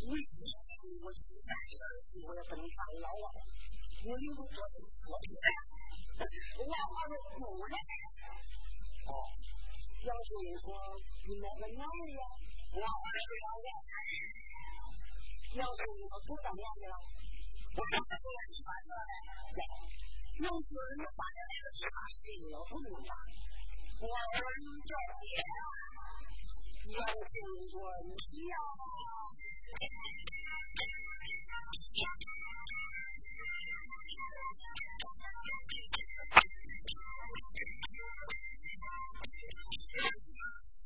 为什么？我就是办事，我也不能撒谎啊！你们多清楚啊！我老话的过，我？哦。要是你说你们那样，我来不了了。要是我多怎么样？我来不了，你完了。要是人家那个钱，我不能了。我不能。Welcome, one. Yeah.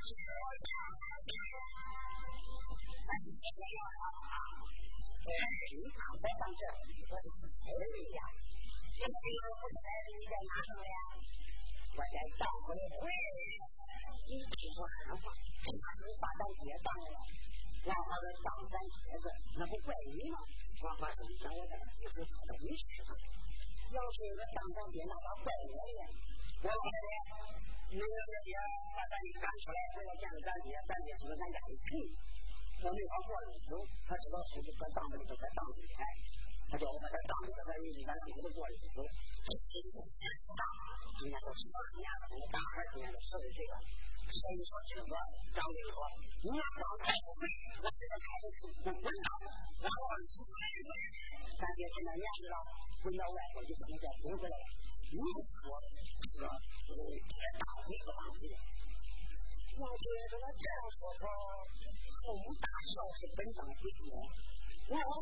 你好啊？哎，你长得当真和。在哪上呀？我在单位。你说俺话，啥把咱姐当了？然后说当咱姐子，那不怪你吗？我是。要是当咱姐，那咋怪我？我。那个咱爹，把三姨赶出来，回来见了咱爹，咱爹说咱家一，我那块过日子，他知道书记在当的时候在当，哎，他叫我把他当的，一礼拜自己都做一次。当，人都十多年了，那当二年都吃的这，所以说就说，张姐说，你要想再不，我觉得他就是不混账，完了以后，咱爹今年年纪了，回到外头就不能再回来了。如果说这个会再打回个马步，那些跟这样说说，我们大笑是本长之子，那我？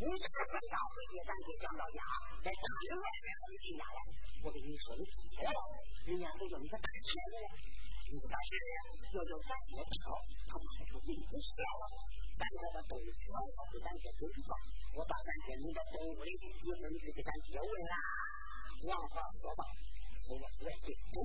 你这本大会也让给到老牙，在大门外面我们进家来，我跟你说，你别了，人家都有一个大学子，你个大学子要叫咱也巧，他不还是为你了？咱这个都早早咱姐都知，我把咱姐你的东西，一会儿你就给咱姐问了。万花说吧，锁了锁就中，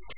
I'm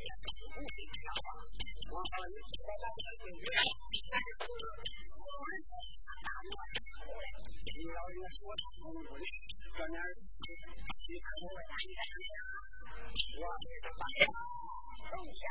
你要是说，我这，我那是，你可能我。我的妈呀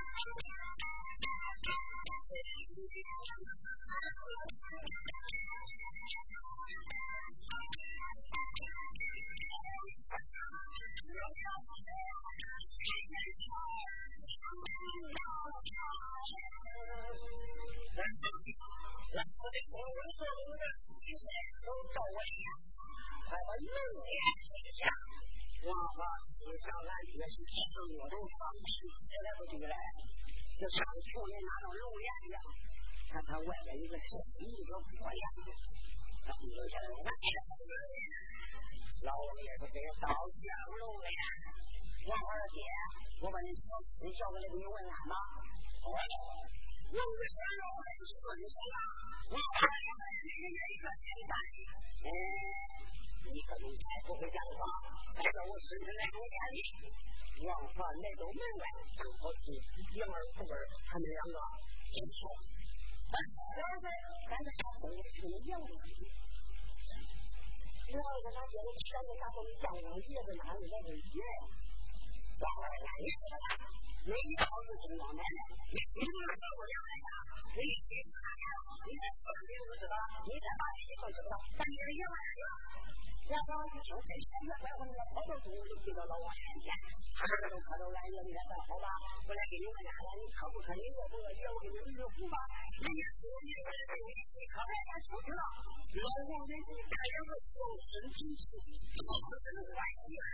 我把手上那几个是全部我都放进去，现在不就来？这上头那哪种楼檐呀？它它外边一个深绿色玻璃，它底下那个蓝色。老王也是这个倒角楼檐。王二姐，我把那超市叫过来，你问啥吗？我，我是来问我的孙子的。我二姐，你跟人家一块儿去吧。哎，你可真不会讲话，这个我孙子来给我讲。王环那都门外正好听养儿后儿，他们两个就说了。俺到了之后，俺们打养。你要是拿这个钱给打工，也是拿你那个钱。我来了，你说了，你老是怎么的呢？你你不是我？我，我我，我，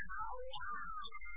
我我？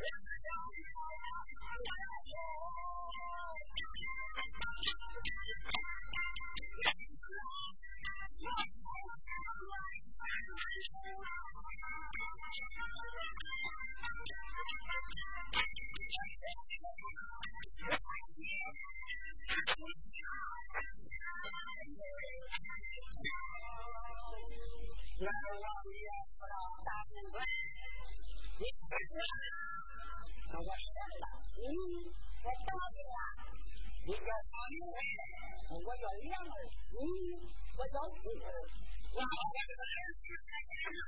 小姑娘，老王爷说儿子在哪呢？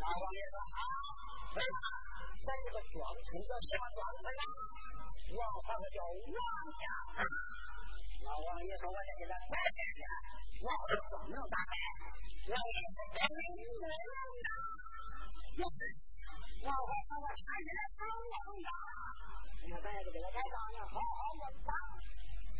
老王爷说啊，哎呀，在这个庄村叫什么庄子呀？王房叫王家。老王爷说我要给他拜拜去，王府庄能打败？老王爷说不能打。哟，王府说我山上当王家，那咱也得给他盖章，好好我当。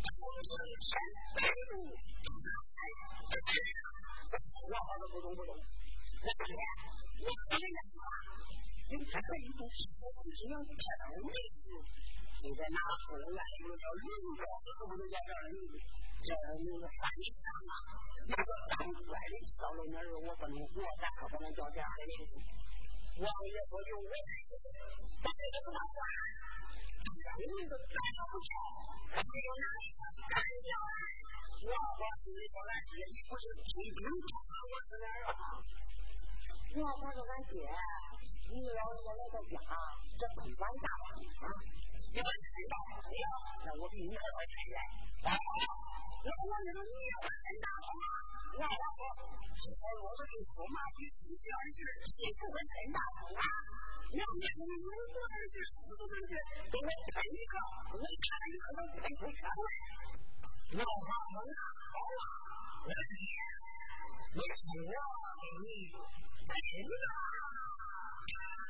我说你？不懂不懂。我，不能。不能，不能。你怎？我？是那姐，你不是我在？家，这不尴尬？啊？你把鞋放下，那我比你，然后你说你也把人打了吗？我老婆，我我说你说嘛，你你要是谁不跟人打啊？要不然你我是不是就是给我砍一个，我砍一个都赔不全了。老妈能好啊，我你，我只要给你赔了。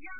Yeah.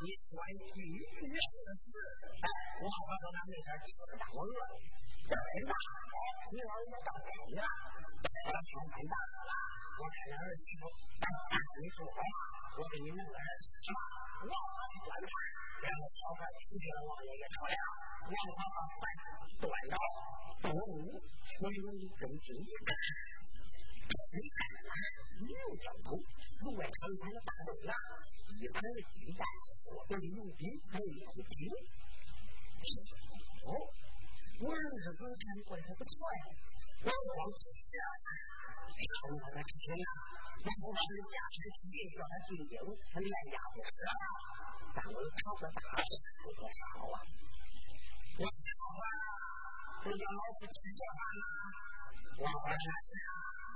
你说玉玉是是，哎，我我说咱没事吃个大鹅，这大，你儿子到这了，我天太大了，我看那儿媳妇，咱家里说话，我给你弄个啥，王八端盘，然后好好吃去了，王爷爷说了，王八把饭端到中午，我有一根筋一干。 你看啊，牛角头，路外长盘的大豆芽，一盘的鸡蛋，我的牛逼，还有一斤。哦，我儿子早餐过得还不错呀。我光吃啊，上午他吃去了，然后把这家产企业叫他进京，他连家不吃了。但我炒个大菜，有多少啊？我炒完了，我叫老师吃饭呢。我。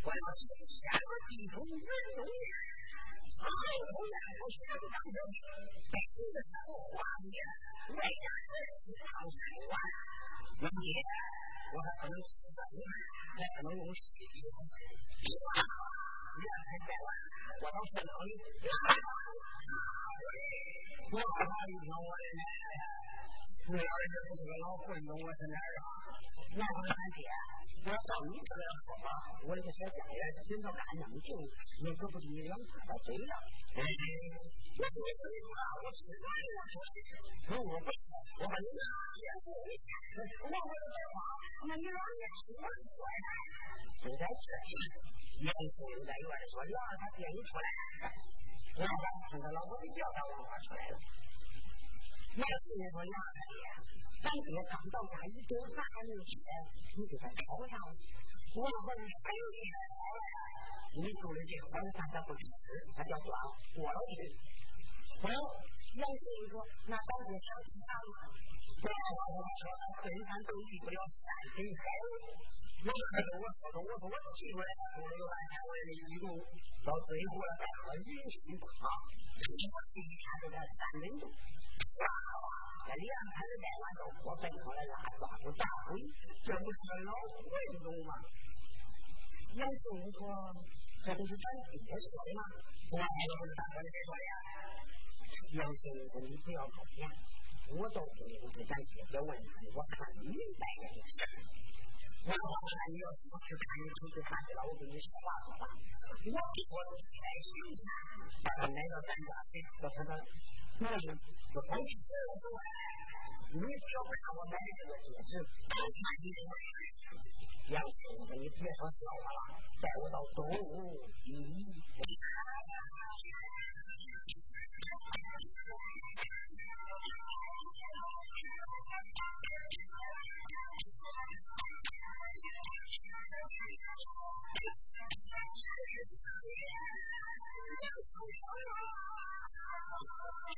我吃我要去天个地中人中人，后头来不是当生，北的时候花面，外加二次汤菜碗。王爷，我还不能吃生的，还不能用水煮。两天再晚，我到山里拉我好好一听我的奶奶呀， 你老人家不是个老混子，我是哪儿啊？我俺爹。我照你这样说话，我这个小家园顶到干那么久，也可不是你两块的嘴了。哎，我说你话，我吃饭了，说是，可我不是，我把你拿钱给你钱，我我的这话，那你老爷听我说呀，就在这里，杨秀在院里说，要让他爹你出来，我把听他老婆的叫他王八出来了。杨秀说杨太爷。咱爹刚到家，一顿饭还没吃，你给他炒上。我问谁给他炒的？你做的这碗饭他不吃，他叫断过了去。我杨秀说：“那咱爹想吃啥吗？”我我说：“顿饭都离不了三斤海味。”我说：“我说说，我说我提出来，我有半天我也没记住，到最后了再喝饮水啊，我一天都在三斤多。这两天的带完都我背后来拉抓住大鬼，这不是老混种吗？杨秀说：“这不是咱爹说的吗？”我还有是大哥你说的。杨秀说：“你不要多言，我到最后是咱爹别问他，我看明白个事。我说那你要出去看你出去看了，我跟你说话说话。我我开心去，把他来到咱家谁知道。他的。pleasure, but once you feel it, you feel power magnetic to 要是没变小了，带我到动物医院。Thank you. I'm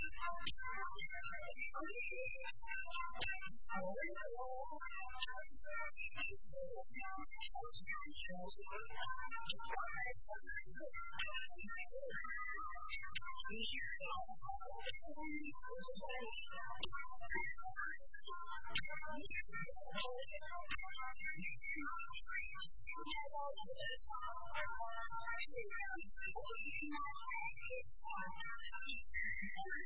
I'm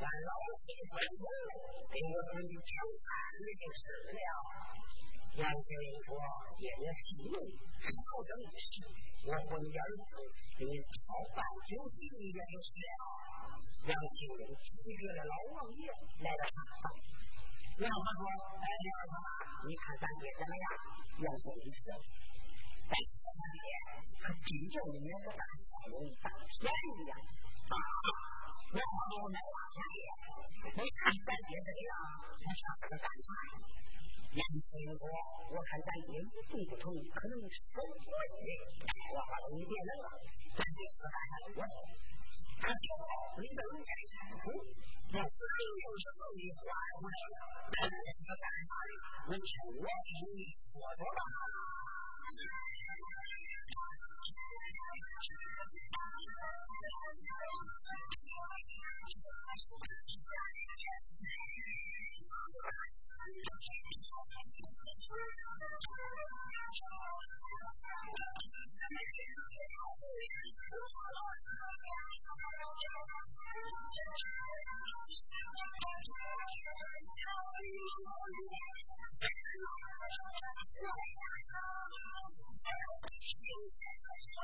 八，老李回头给我兄弟招待，那就是了。万庆国爷爷是用，少掌柜，我和你儿子给你炒饭就齐了。万庆国爷爷了，少掌柜来了，少掌柜，你好。少掌柜，你好。你看咱爹怎么样？万庆国，在四川可真正跟咱家少林大天一样。我好我买两片叶，没看咱爹这样，他上次干啥呀？年轻我，看咱爹一不同，可能是神鬼。我话你别扔了，咱爹是干啥？他叫我你都能干啥的？是还有你话我说，咱爹是干啥的？我听你说说吧。I'm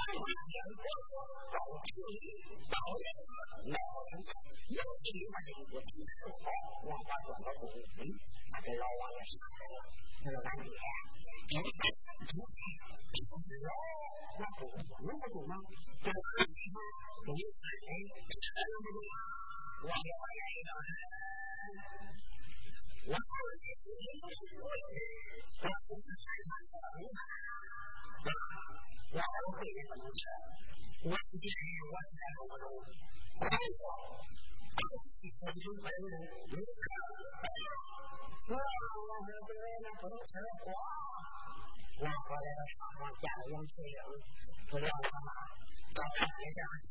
Đây là nhận thức cầu thị tạo nhận thức nào cũng thật Nếu chỉ mà dùng của chúng ta không có Hoàn toàn là nó cũng nghĩ Mà cái lo là là sao Là làm gì cả Chúng ta Chúng ta Chúng ta lo Nó cũng Nó có dùng không Chúng ta Cũng như thế này Là như vậy này đó Wow, it's a beautiful thing. That's what I'm saying. 然后会变成我是这样，我是那个，我都我我，我是我就没人，没人，我我我不能不能成活。我回来的时候，家里有些人不要我妈，到大街上去，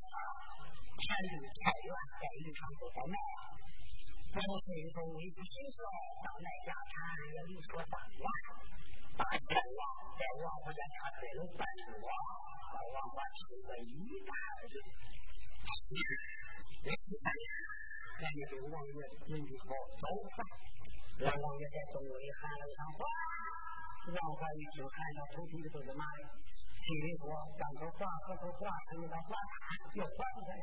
看你菜园在一场不在卖。然后所以说，我一听说到那家，他也没说当了。把愿望在望不在他的人本我，把望法修为一大事。人是善人，那你就望月进以后走吧，让望月在周围看了一场花，让花一直看到菩提的都是妈呀。心里说，当头画，和头画，什么叫画？要画出来。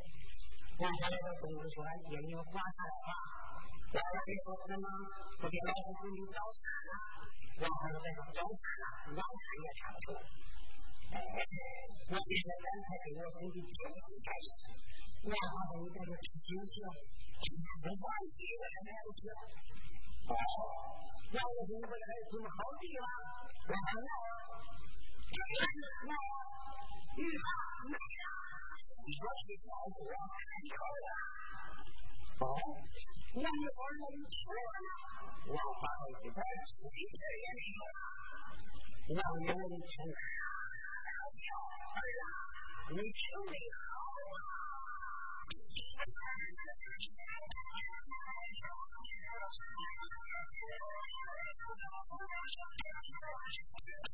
让他那个东西出来，也用画出来。你在这吃酒去，不管你我还没有吃。哦，那我兄弟不是还有什么好地方？我看看。这个买呀，鱼啊，买呀，你说是小伙你可以啊。哦，那一会儿你吃了吗？我发了一块鸡翅也 when you are in church. Well, Father, the best teacher in Well, you're in church. We show me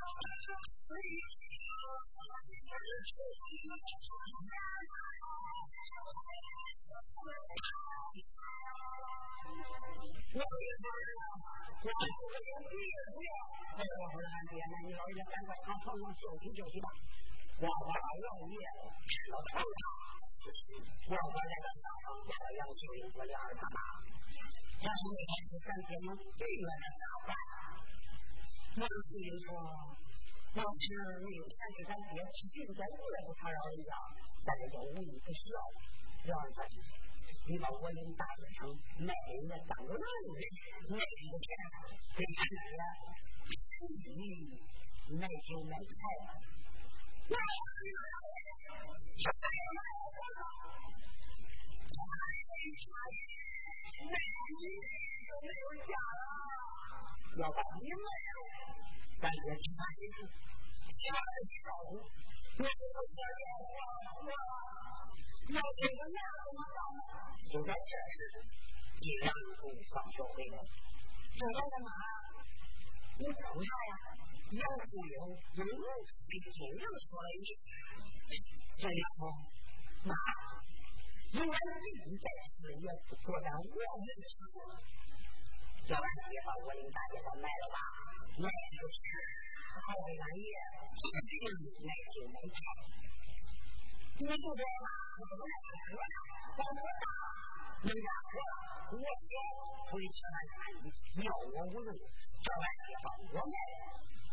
I'm 老爷吃到头上，我把这个小孩给到杨庆林和杨二他妈。这是那天是三天对月的大饭。杨庆林说：“要是你有钱给咱爹吃这个，我也不怕老人家，但是就无意不需要。杨二他，你把我领大街上卖人家当个人的，卖这个钱给咱爹，你。”买酒买菜，买菜没有价了，要把你卖了，咱也其他事情，其他的少，没有钱要花，要这个那个，就在这时，金阳从上学回来，这要干嘛？你等他呀。杨素英又对金阳说了一句：“这丫头，妈，有俺弟在此，也不说咱我们事。要俺爹把我领大街上卖了吧，卖就是，好给俺爷继续买酒买菜。你就这样，我不来喝了，咱我大，人家喝我小，回吃饭你，要我无用，叫俺爹把我卖了。”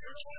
I'm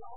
I'm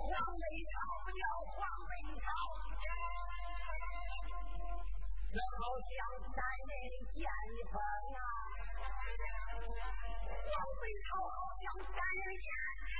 黄梅高不要黄梅高，这好像在年见一啊，黄梅高好像在年见。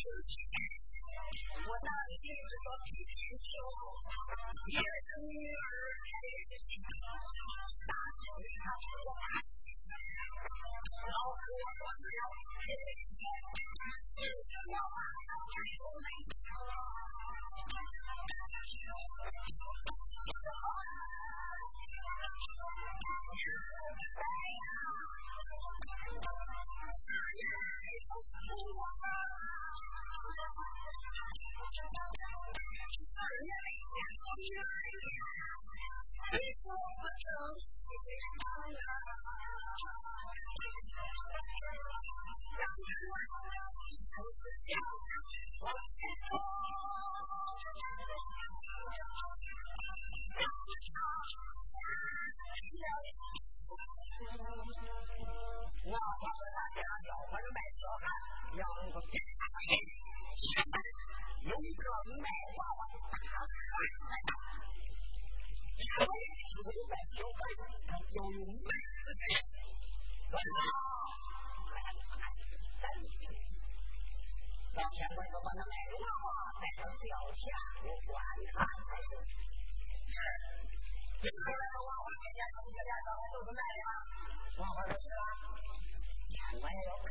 church. I Thank you. Thank you. 我穿着大棉袄，穿着白条，养个。现在有一个卖娃娃的，你就在有有有有妹子的地方。老张，你看你？把那娃娃买上，脚下我管他还是。是，你看看娃娃哪家的？哪家？哪家是卖的？娃娃都去了，演官要看。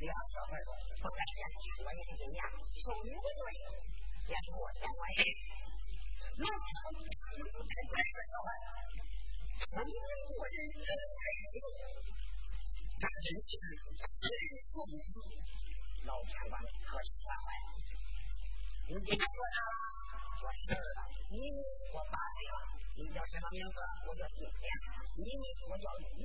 你好，小孩儿，我来接你，我也是人家，收银的，也我接我来。那我们讲，我们这个，从我今天开始，咱就是最正宗老台湾的特色。你见过他？我见。你我八岁，你叫什么名字？我叫小梁。你我叫李。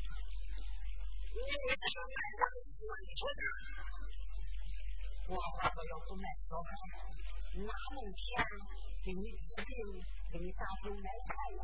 我那个老公来说话，哪能天给你指定给你打工来干了？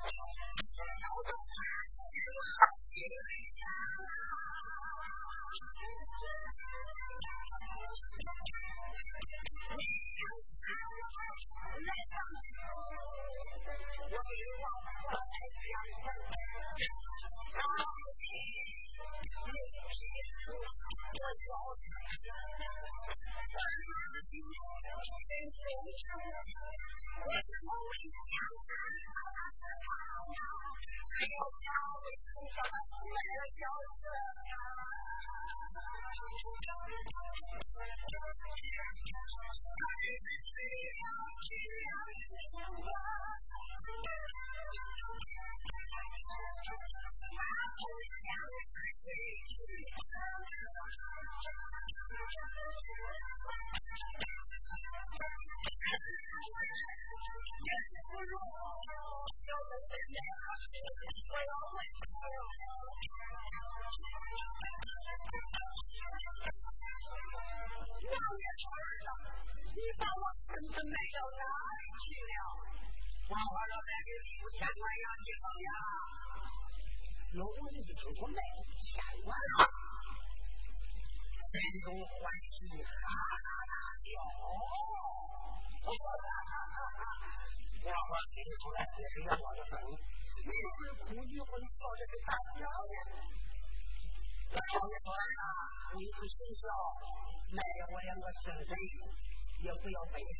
有文艺主美，千万好，心中欢喜哈哈大笑。我说哈哈哈哈，我我听出来这是我的本领，你会苦一会笑这个大表演。我表演完了，你不心笑，那我也我心累，也不要悲伤。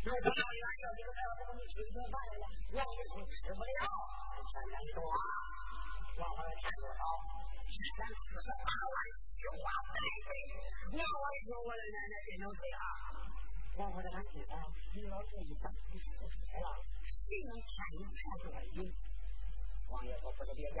如果大家要这个大风吹不败了，要是吃不了，才能躲。我们看多少？十三四十八万九万倍倍，我我说我的奶奶真能吹啊！我我的俺媳妇，你老是一张不是了，谁能看你看出来？王爷，我不是别家。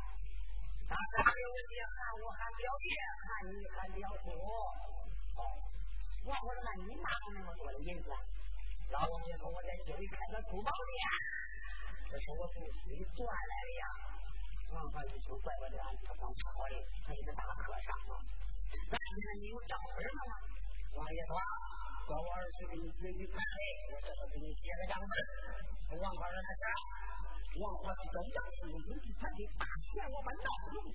咱俩表姐喊我喊表弟，喊你喊表叔。我，我说那你哪那么多的银子？老王爷说我在这里开个珠宝店，这是我从村里赚来的呀。王法一听，怪不得俺这好的，还是大和上。那你看你有账本了吗？王爷说，说我儿媳给你写一本，我这就给你写个账本。我们还是中央军委的人才的大权我们能不能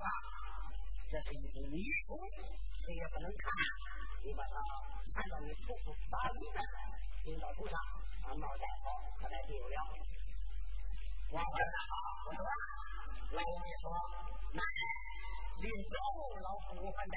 啊这是一种民主谁也不能看明白了看到你处处打一百万到头上喊帽戴好咱来就有两回事我说我跟你说来领走老祖宗还贷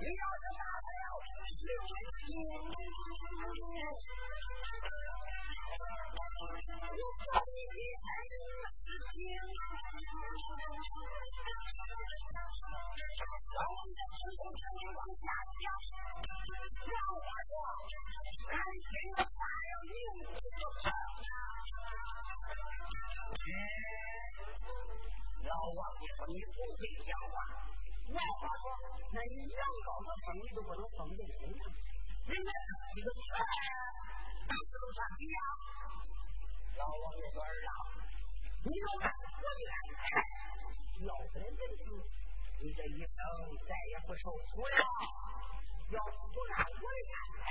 你要是打开了我就是你的天我就是你的天然后你的天空就是你的天空然我说然后你我打了你就是我的天然后我就成为我我话说，那你要搞做生意都不能封建，封建，应该是个权，大都看呀。老王爷说：“儿啊，你要敢回来，要不的你，你这一生再也不受苦了。要不不敢回来，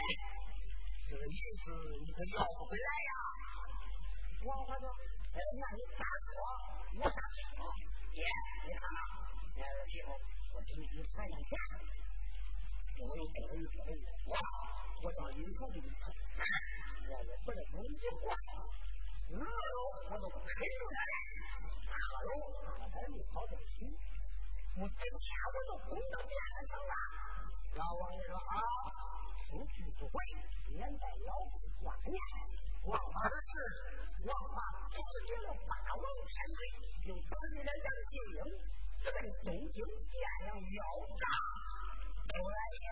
这银子你可要不回来呀。”我他说：“人你咋说，我咋听？爹，你看啊，你媳妇。”我进去看一下。我又一走，我：“我找一处给你看。”我我，我都不认，我这个我都红到脸成了。老王爷说：“啊，出去不会，连带腰子挂念，王八是王八，出去了八万千里，又多了杨相信？”在东京汴梁摇大。呀、